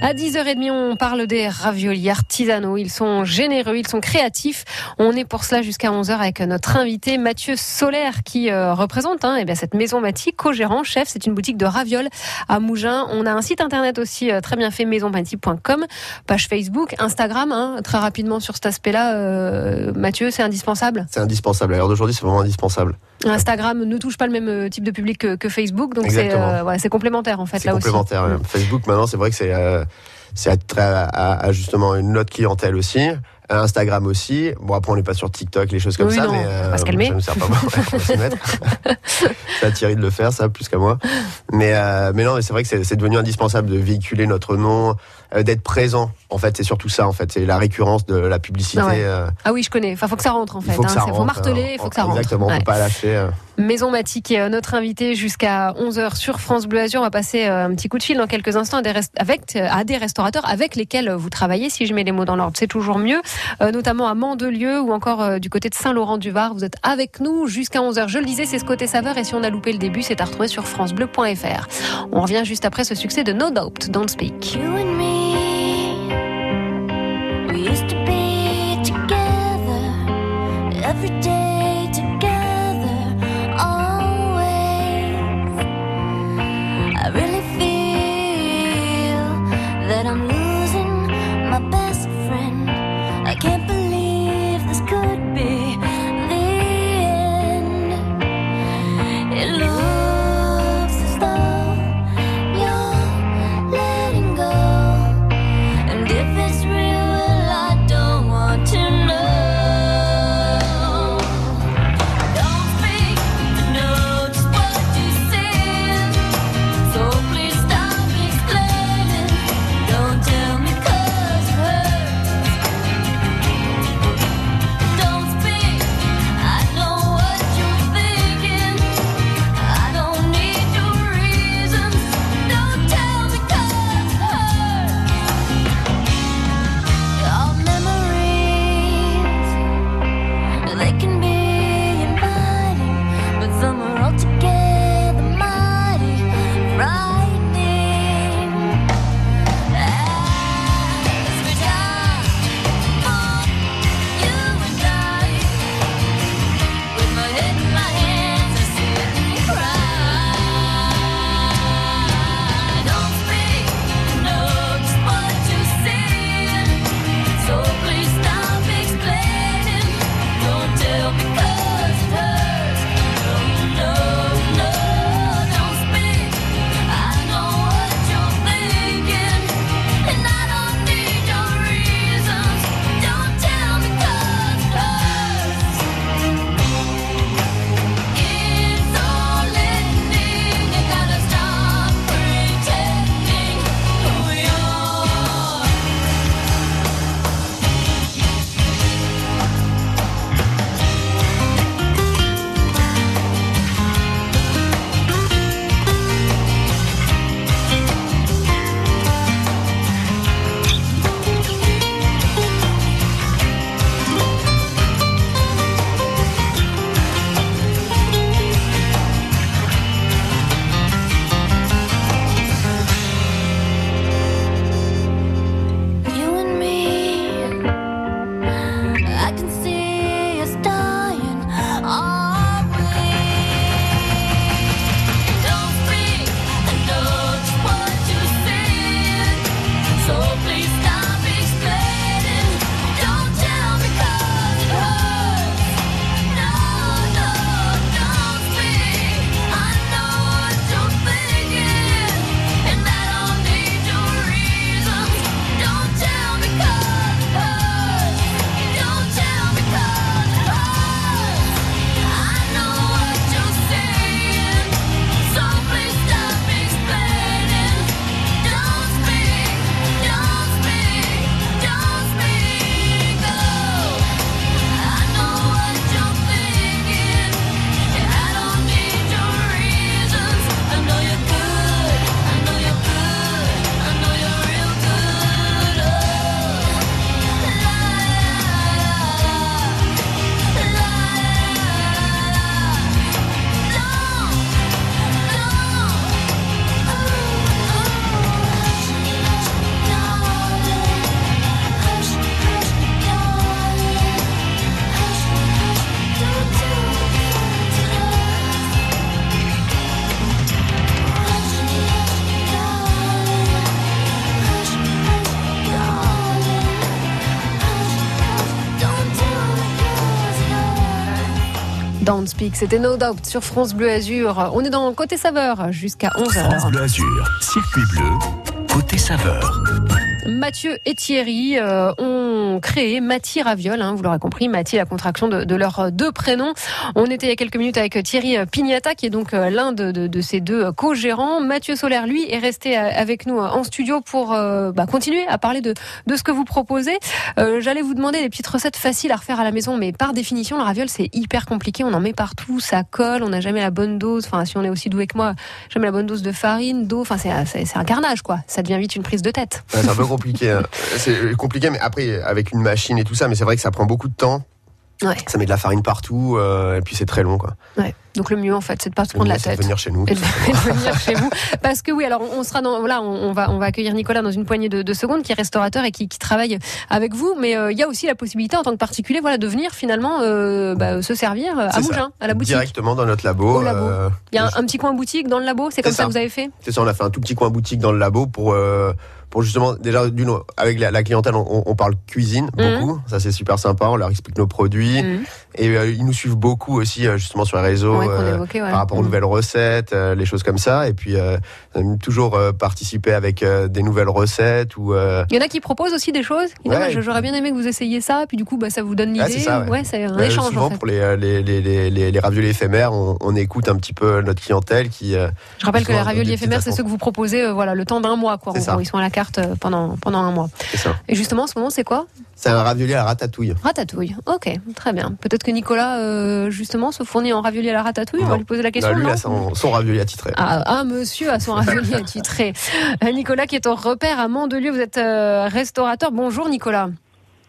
À 10h30, on parle des raviolis artisanaux. Ils sont généreux, ils sont créatifs. On est pour cela jusqu'à 11h avec notre invité Mathieu Solaire qui euh, représente hein, eh bien, cette maison Maty, co-gérant, chef. C'est une boutique de ravioles à Mougins. On a un site internet aussi euh, très bien fait, maisonmaty.com, page Facebook, Instagram. hein, très rapidement sur cet aspect-là, euh, Mathieu, c'est indispensable? C'est indispensable. À l'heure d'aujourd'hui, c'est vraiment indispensable. Instagram ne touche pas le même euh, type de public que, que Facebook, donc c'est euh, c'est complémentaire en fait là aussi. complémentaire. euh, Facebook, maintenant, c'est vrai que c'est euh, à, à- à justement une autre clientèle aussi. Euh, Instagram aussi. Bon, après, on n'est pas sur TikTok, les choses comme Oui, ça, non, mais on va se calmer. ça ne sert pas. C'est à *laughs* Thierry de le faire, ça, plus qu'à moi. Mais, euh, mais non, mais c'est vrai que c'est devenu indispensable de véhiculer notre nom, euh, d'être présent. En fait, c'est surtout ça. En fait, c'est la récurrence de la publicité. Ah ouais. euh, Ah oui, je connais. Enfin, faut que ça rentre en fait. il faut que hein. rentre. marteler, il faut euh, que ça rentre. Exactement, on Ouais. peut pas lâcher. euh. Maison Maty qui est euh, notre invité jusqu'à 11h sur France Bleu Azur. On va passer euh, un petit coup de fil dans quelques instants à des, rest- avec, euh, à des restaurateurs avec lesquels vous travaillez, si je mets les mots dans l'ordre. C'est toujours mieux, Euh, notamment à Mandelieu ou encore euh, du côté de Saint-Laurent-du-Var. Vous êtes avec nous jusqu'à 11h. Je le disais, c'est ce côté saveur et si on a loupé le début, c'est à retrouver sur francebleu.fr. On revient juste après ce succès de No Doubt, Don't Speak. Don't Speak, c'était No Doubt sur France Bleu Azur. On est dans Côté Saveur jusqu'à 11h. France Bleu Azur, circuit bleu, côté saveur. Mathieu et Thierry euh, créé Mati Raviol, hein, vous l'aurez compris, Mati la contraction de, leurs deux prénoms. On était il y a quelques minutes avec Thierry Pignata, qui est donc euh, l'un de, de, ces deux co-gérants. Mathieu Solaire, lui, est resté euh, avec nous en studio pour euh, bah, continuer à parler de, ce que vous proposez. Euh, J'allais vous demander des petites recettes faciles à refaire à la maison, mais par définition, le raviol, c'est hyper compliqué. On en met partout, ça colle, on n'a jamais la bonne dose. Enfin, si on est aussi doué que moi, jamais la bonne dose de farine, d'eau. Enfin, c'est un carnage, quoi. Ça devient vite une prise de tête. C'est un peu compliqué. hein. C'est compliqué, mais après, avec une machine et tout ça, mais c'est vrai que ça prend beaucoup de temps. Ouais. Ça met de la farine partout, euh, et puis c'est très long, quoi. Ouais. Donc le mieux en fait, c'est de pas se prendre la mieux, de tête. venir chez nous, Et de, de venir chez vous. *laughs* Parce que oui, alors on sera dans, voilà, on, va, on va accueillir Nicolas dans une poignée de, de secondes, qui est restaurateur et qui, qui travaille avec vous. Mais euh, il y a aussi la possibilité en tant que particulier, voilà, de venir finalement euh, bah, se servir à. Mougins, à la boutique. Directement dans notre labo. Il y a un, un petit coin boutique dans le labo. C'est comme ça. ça. que vous avez fait? C'est ça, on a fait un tout petit coin boutique dans le labo pour pour justement déjà d'une avec la, la clientèle, on, on parle cuisine Mhm. beaucoup. Ça c'est super sympa. On leur explique nos produits Mhm. et euh, ils nous suivent beaucoup aussi euh, justement sur les réseaux Ouais, ouais. par rapport aux Mhm. nouvelles recettes, euh, les choses comme ça. Et puis euh, toujours euh, participer avec euh, des nouvelles recettes ou euh, Il y en a qui proposent aussi des choses. Ouais. ah, bah, J'aurais bien aimé que vous essayiez ça. Puis du coup, bah, ça vous donne l'idée. C'est ça, ouais. c'est un Euh, échange souvent en fait. pour les, euh, les, les, les, raviolis éphémères, on, on écoute un petit peu notre clientèle qui. euh, Je rappelle que les raviolis éphémères, c'est ceux que vous proposez, euh, voilà, le temps d'un mois, quoi. Ils sont à la carte euh, pendant pendant un mois. Ça. Et justement, en ce moment, c'est quoi? C'est un ravioli à la ratatouille. Ratatouille. Ok, très bien. Peut-être que Nicolas, euh, justement, se fournit en ravioli à la ratatouille. On va lui poser la question. Non, lui, non il a son, son ravioli attitré. ah, ah, monsieur a son ravioli *laughs* attitré. Euh, Nicolas qui est au repère à Mandelieu, vous êtes euh, restaurateur. Bonjour Nicolas.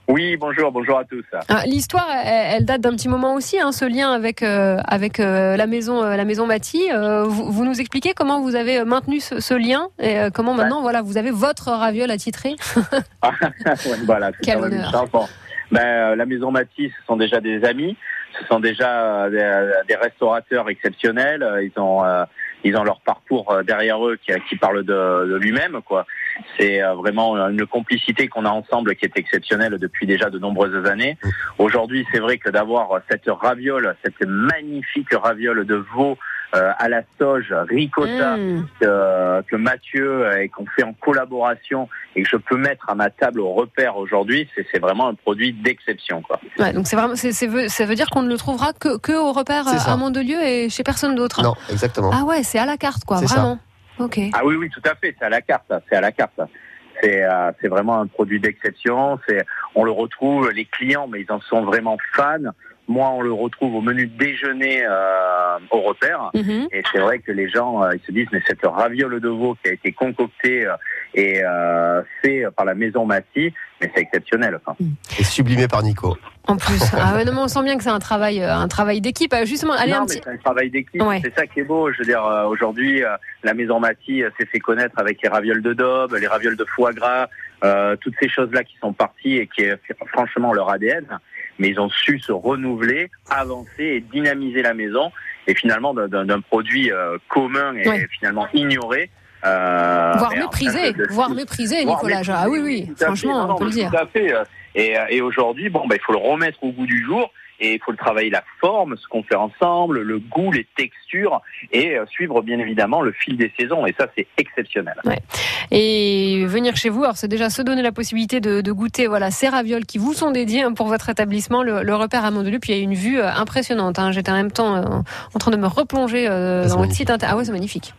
Oui, bonjour, bonjour à tous. Ah, L'histoire, elle, elle date d'un petit moment aussi, hein, ce lien avec euh, avec euh, la maison euh, la maison Maty. Euh, vous, vous nous expliquez comment vous avez maintenu ce, ce lien et comment maintenant, voilà, vous avez votre raviol attitré. *laughs* *laughs* Ouais, voilà, Quel honneur. Ben, la maison Matisse, ce sont déjà des amis, ce sont déjà des, des restaurateurs exceptionnels. Ils ont, ils ont leur parcours euh, derrière eux qui, qui parle de, de lui-même. quoi. C'est euh, vraiment une complicité qu'on a ensemble qui est exceptionnelle depuis déjà de nombreuses années. Aujourd'hui, c'est vrai que d'avoir cette raviole, cette magnifique raviole de veau euh, à la sauge, ricotta, Mm. que, que Mathieu euh, et qu'on fait en collaboration et que je peux mettre à ma table au repère aujourd'hui, c'est c'est vraiment un produit d'exception. quoi. Ouais, donc c'est vraiment, c'est, c'est veut- ça veut dire qu'on ne le trouvera que, que au repère ça. à Mandelieu et chez personne d'autre. Non, exactement. Ah ouais, c'est à la carte, quoi, ça. vraiment. Ok. Ah oui, oui, tout à fait, c'est à la carte, ça, c'est à la carte. ça. C'est euh, c'est vraiment un produit d'exception. C'est on le retrouve, les clients, mais ils en sont vraiment fans. Moi, on le retrouve au menu déjeuner euh, au repère. Mhm. Et c'est vrai que les gens, euh, ils se disent, mais cette raviole de veau qui a été concoctée euh, et euh, fait par la maison Massy, mais c'est exceptionnel. quoi. Et sublimé par Nico. En plus, *laughs* ah ouais, non, mais on sent bien que c'est un travail, un travail d'équipe. Justement, allez non, un petit. c'est un travail d'équipe. Ouais. C'est ça qui est beau. Je veux dire, euh, aujourd'hui, euh, la maison euh, s'est fait connaître avec les ravioles de daube, les ravioles de foie gras, euh, toutes ces choses-là qui sont parties et qui est franchement leur ADN. Mais ils ont su se renouveler, avancer et dynamiser la maison. Et finalement, d'un- produit euh, commun et Ouais. finalement ignoré. Euh, voire méprisé, voire méprisé, Nicolas. Ah oui, oui, fait. franchement, Non, on peut le dire. Tout à fait. euh, Et, euh, et aujourd'hui, bon, bah, il faut le remettre au goût du jour et il faut le travailler la forme, ce qu'on fait ensemble, le goût, les textures et euh, suivre bien évidemment le fil des saisons. Et ça, c'est exceptionnel. Ouais. Et venir chez vous, alors c'est déjà se donner la possibilité de, de goûter voilà ces ravioles qui vous sont dédiés hein, pour votre établissement, le, le repère à Mandelieu. Puis il y a une vue euh, impressionnante. hein. J'étais en même temps euh, en train de me replonger euh, c'est dans votre site internet. Ah ouais, c'est magnifique.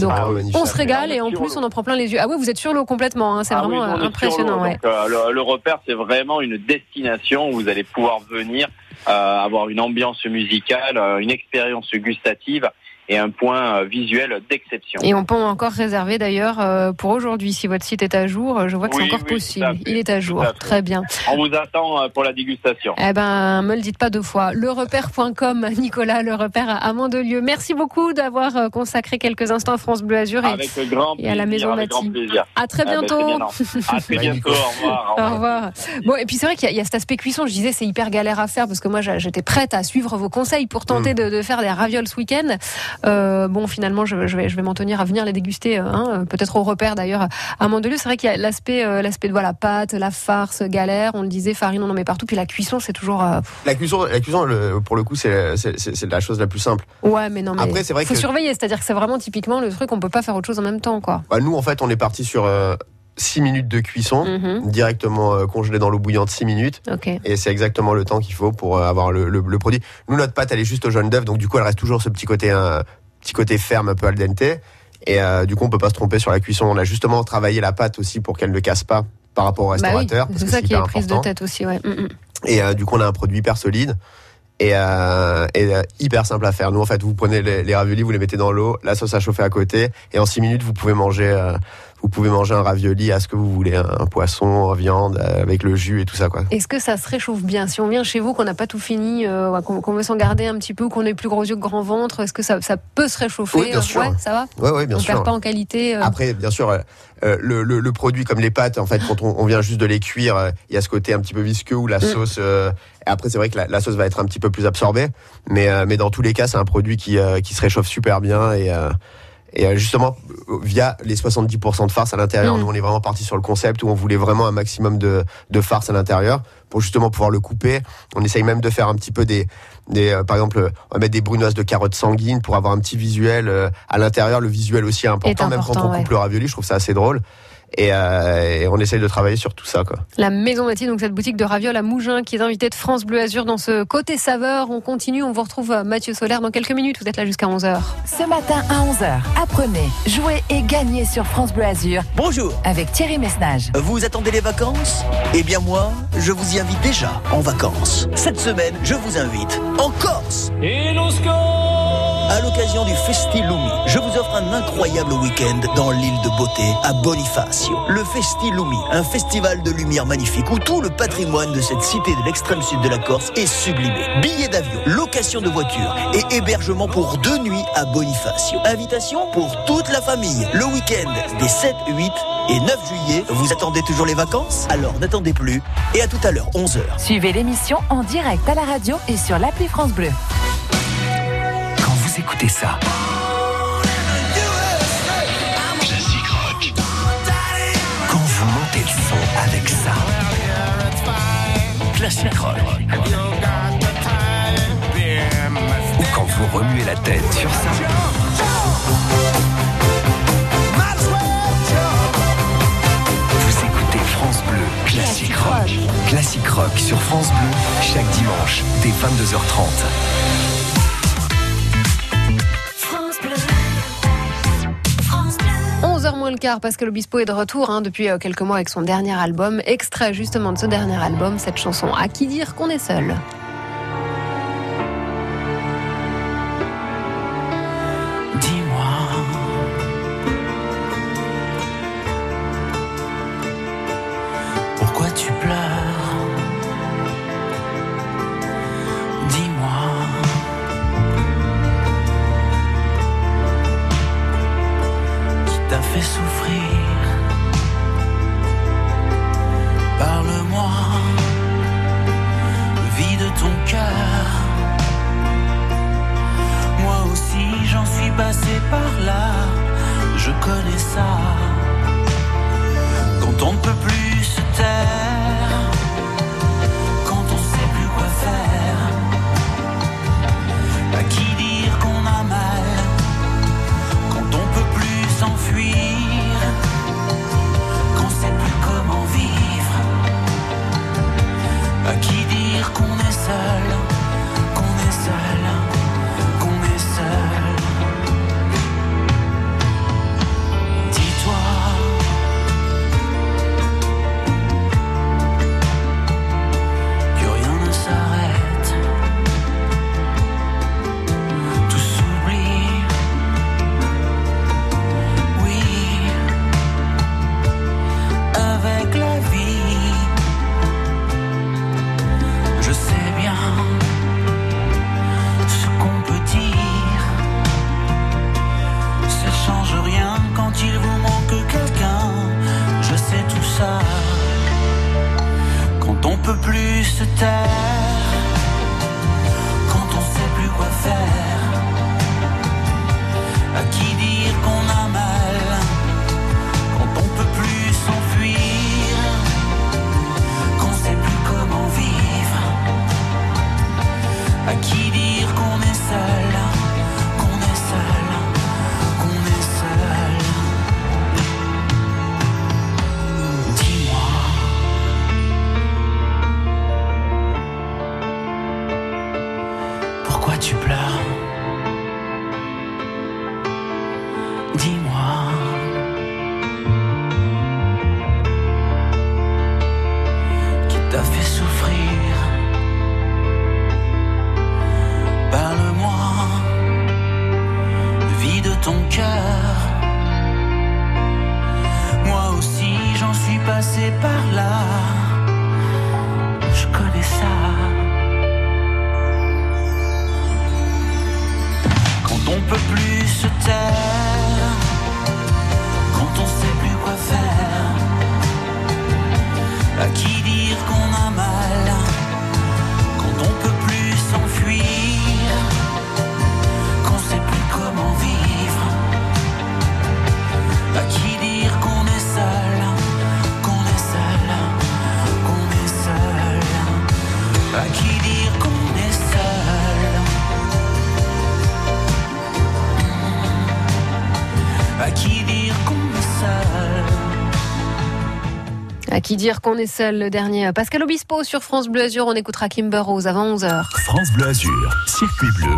Donc magnifique. on se régale et en plus on en prend plein les yeux. Ah ouais, vous êtes sur l'eau complètement. hein. C'est Ah vraiment oui, euh, impressionnant. l'eau. Ouais. Donc, euh, le, le repère, c'est vraiment une destination où vous allez pouvoir venir euh, avoir une ambiance musicale, euh, une expérience gustative et un point euh, visuel d'exception. Et on peut encore réserver d'ailleurs euh, pour aujourd'hui si votre site est à jour. Je vois que Oui, c'est encore oui, possible. fait, Il est à jour. à. Très bien. On vous attend euh, pour la dégustation. Eh ben, me le dites pas deux fois. Lerepère.com, *laughs* Nicolas, le repère à Mandelieu. Merci beaucoup d'avoir consacré quelques instants à France Bleu Azur et, Avec grand et à la maison avec grand plaisir. À très Ah ben, bientôt. bien, non. à très bientôt. Au revoir. *laughs* Au revoir. Bon, et puis c'est vrai qu'il y, a- il y a cet aspect cuisson. Je disais, c'est hyper galère à faire parce que moi, j'étais prête à suivre vos conseils pour tenter de, de faire des ravioles ce week-end. Euh, bon, finalement, je, je vais, je vais m'en tenir à venir les déguster, euh, hein, euh, peut-être au repère d'ailleurs à Mandelieu. C'est vrai qu'il y a l'aspect, l'aspect de voilà, pâte, la farce, galère. On le disait, farine, on en met partout. Puis la cuisson, c'est toujours. euh, La cuisson, la cuisson le- pour le coup, c'est c'est- c'est- c'est la chose la plus simple. ouais, mais non, mais Après, c'est vrai faut que- surveiller. C'est-à-dire que c'est vraiment typiquement le truc, on peut pas faire autre chose en même temps, quoi. Bah, nous, en fait, on est parti sur 6 minutes de cuisson, Mhm. directement euh, congelé dans l'eau bouillante 6 minutes. Et c'est exactement le temps qu'il faut pour euh, avoir le, le- le produit. Nous, notre pâte, elle est juste au jaune d'œuf, donc du coup, elle reste toujours ce petit côté, un petit côté ferme, un peu al dente. Et euh, du coup, on peut pas se tromper sur la cuisson. On a justement travaillé la pâte aussi pour qu'elle ne casse pas par rapport au Bah oui, restaurateur. parce c'est que ça qui est prise de tête aussi, ouais. Mm, mm. Et euh, du coup, on a un produit hyper solide et, euh, et euh, hyper simple à faire. Nous, en fait, vous prenez les, les raviolis, vous les mettez dans l'eau, la sauce à chauffer à côté, et en 6 minutes, vous pouvez manger, euh, vous pouvez manger un ravioli à ce que vous voulez, un, un poisson, une viande, avec le jus et tout ça, quoi. Est-ce que ça se réchauffe bien? Si on vient chez vous, qu'on n'a pas tout fini, qu'on veut s'en garder un petit peu, qu'on ait plus gros yeux que grand ventre, est-ce que ça, ça peut se réchauffer? Oui, bien sûr. Ouais, ça va? Ouais, ouais, bien On sûr. perd pas en qualité. Après, bien sûr, euh, le, le- le produit comme les pâtes, en fait, quand on, on vient juste de les cuire, euh, il y a ce côté un petit peu visqueux où la Mm. sauce. euh, et après, c'est vrai que la, la sauce va être un petit peu plus absorbée, mais euh, mais dans tous les cas, c'est un produit qui euh, qui se réchauffe super bien et euh, et euh, justement via les 70% de farce à l'intérieur. Mm. Nous, on est vraiment parti sur le concept où on voulait vraiment un maximum de de farce à l'intérieur pour justement pouvoir le couper. On essaye même de faire un petit peu des des, euh, par exemple, on va mettre des brunoises de carottes sanguines pour avoir un petit visuel euh, à l'intérieur. Le visuel aussi est important, même quand on coupe ouais. le ravioli. Je trouve ça assez drôle. Et, euh, et on essaye de travailler sur tout ça, quoi. La Maison Mathilde, donc cette boutique de ravioles à Mougins qui est invitée de France Bleu Azur dans ce côté saveur. On continue, on vous retrouve euh, Mathieu Solaire dans quelques minutes. Vous êtes là jusqu'à 11h. Ce matin à 11h, apprenez, jouez et gagnez sur France Bleu Azur. Bonjour. Avec Thierry Messnage. Vous attendez les vacances? Eh bien moi, je vous y invite déjà en vacances. Cette semaine, je vous invite en Corse. Et À l'occasion du Festi Lumi, je vous offre un incroyable week-end dans l'île de beauté à Bonifacio. Le Festi Lumi, un festival de lumière magnifique où tout le patrimoine de cette cité de l'extrême sud de la Corse est sublimé. Billets d'avion, location de voiture et hébergement pour deux nuits à Bonifacio. Invitation pour toute la famille. Le week-end des 7, 8 et 9 juillet. Vous attendez toujours les vacances? Alors n'attendez plus et à tout à l'heure, 11h. Suivez l'émission en direct à la radio et sur l'appli France Bleu. Vous écoutez ça, Classic Rock. Quand vous montez le son avec ça, Classic Rock. Ou quand vous remuez la tête sur ça. Vous écoutez France Bleu Classic Rock. Classic Rock sur France Bleu, chaque dimanche, dès 22h30. 11h moins le quart, Pascal Obispo est de retour hein, depuis euh, quelques mois avec son dernier album. Extrait justement de ce dernier album, cette chanson À qui dire qu'on est seul? On ne peut plus qui dire qu'on est seul, le dernier. Pascal Obispo sur France Bleu Azur. On écoutera Kimber Rose avant 11h. France Bleu Azur, circuit bleu,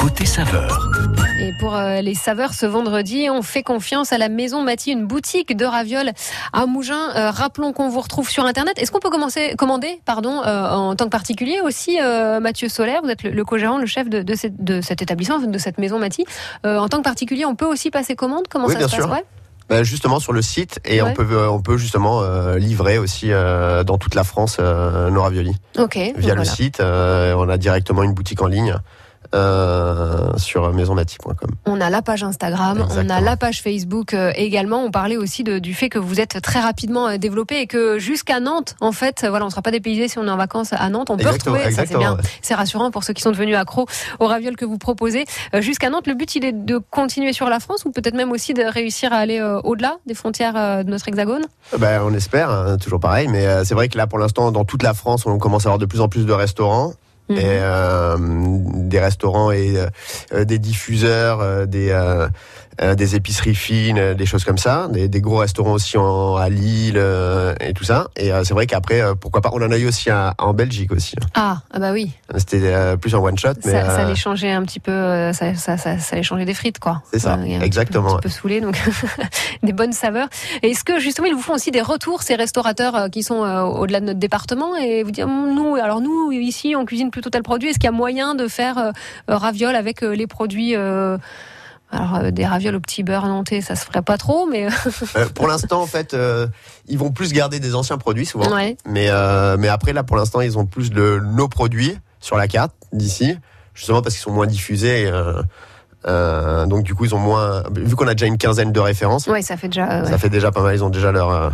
côté saveur. Et pour euh, les saveurs ce vendredi, on fait confiance à la Maison Mathie, une boutique de ravioles à Mougins. Euh, rappelons qu'on vous retrouve sur Internet. Est-ce qu'on peut commencer, commander pardon, euh, en tant que particulier aussi, euh, Mathieu Solaire Vous êtes le, le co-gérant, le chef de, de, cette- de cet établissement, de cette Maison Mathie. Euh, en tant que particulier, on peut aussi passer commande? Comment Oui, ça bien se passe? sûr. Ouais. Bah, justement sur le site et Ouais. on peut on peut justement euh, livrer aussi euh, dans toute la France euh, nos raviolis Ok. via le voilà. site. euh, on a directement une boutique en ligne euh, sur maisonmaty.com. On a la page Instagram, on a la page Facebook euh, également. On parlait aussi de- du fait que vous êtes très rapidement euh, développé et que jusqu'à Nantes, en fait, voilà, on ne sera pas dépaysé si on est en vacances à Nantes. On peut Exactement, retrouver, ça c'est bien, c'est rassurant pour ceux qui sont devenus accros aux ravioles que vous proposez. Jusqu'à Nantes, le but il est de continuer sur la France ou peut-être même aussi de réussir à aller au-delà des frontières de notre hexagone? Ben, on espère, hein, toujours pareil, mais c'est vrai que là, pour l'instant, dans toute la France, on commence à avoir de plus en plus de restaurants. Mhm. Et euh, des restaurants et euh, des diffuseurs, euh, des euh, euh, des épiceries fines, des choses comme ça, des, des gros restaurants aussi en, à Lille euh, et tout ça. Et euh, c'est vrai qu'après, euh, pourquoi pas, on en a eu aussi à- en Belgique aussi. Ah, ah bah oui, C'était euh, plus en one shot, mais ça, ça allait changer un petit peu, euh, ça, ça, ça, ça allait changer des frites quoi. c'est ça, il y a un petit exactement. peu saoulé, donc *laughs* des bonnes saveurs. Est-ce que justement ils vous font aussi des retours ces restaurateurs euh, qui sont euh, au-delà de notre département et vous dire Hum, nous alors nous ici on cuisine plutôt tel produit. Est-ce qu'il y a moyen de faire euh, euh, ravioles avec euh, les produits euh, alors des ravioles au petit beurre nantais, ça se ferait pas trop, mais *laughs* pour l'instant, en fait, ils vont plus garder des anciens produits souvent. Ouais. Mais, mais après, là, pour l'instant, ils ont plus de nos produits sur la carte d'ici, justement parce qu'ils sont moins diffusés. euh, donc, du coup, ils ont moins. Vu qu'on a déjà une quinzaine de références, ouais, ça fait déjà. euh, ouais. ça fait déjà pas mal. Ils ont déjà leur.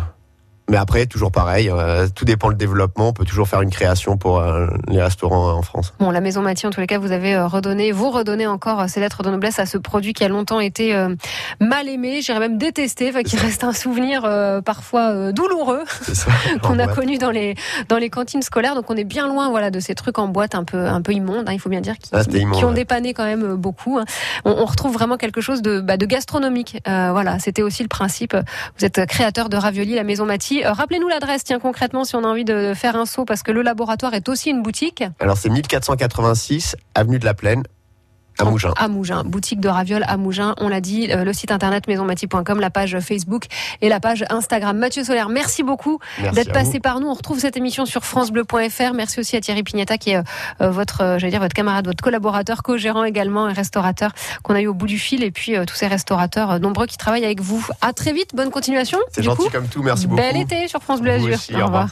Mais après, toujours pareil, euh, tout dépend le développement. On peut toujours faire une création pour euh, les restaurants en France. Bon, la Maison Mathieu, en tous les cas, vous avez euh, redonné, vous redonnez encore ces lettres de noblesse à ce produit qui a longtemps été euh, mal aimé, j'irais même détesté, qui reste un souvenir parfois douloureux *laughs* *laughs* qu'on a connu dans les dans les cantines scolaires. Donc on est bien loin, voilà, de ces trucs en boîte un peu un peu immondes. hein, il faut bien dire qui, Ah, c'était immonde, qui ont ouais. dépanné quand même beaucoup. hein. On, on retrouve vraiment quelque chose de, bah, de gastronomique. Voilà, c'était aussi le principe. Vous êtes créateur de raviolis, la Maison Mathie. Euh, Rappelez-nous l'adresse, tiens concrètement, si on a envie de faire un saut, parce que le laboratoire est aussi une boutique. Alors, c'est 1486 avenue de la Plaine, à Mougins. À Mougins, boutique de ravioles à Mougins. On l'a dit, euh, le site internet maisonmathie.com, la page Facebook et la page Instagram. Mathieu Solaire, merci beaucoup d'être passé vous. par nous. On retrouve cette émission sur francebleu.fr. Merci aussi à Thierry Pignata qui est euh, votre, euh, j'allais dire votre camarade, votre collaborateur, co-gérant également et restaurateur qu'on a eu au bout du fil. Et puis euh, tous ces restaurateurs nombreux qui travaillent avec vous. À très vite, bonne continuation. C'est gentil coup. comme tout, merci beaucoup. Bel été sur France Bleu Azur. aussi, au revoir.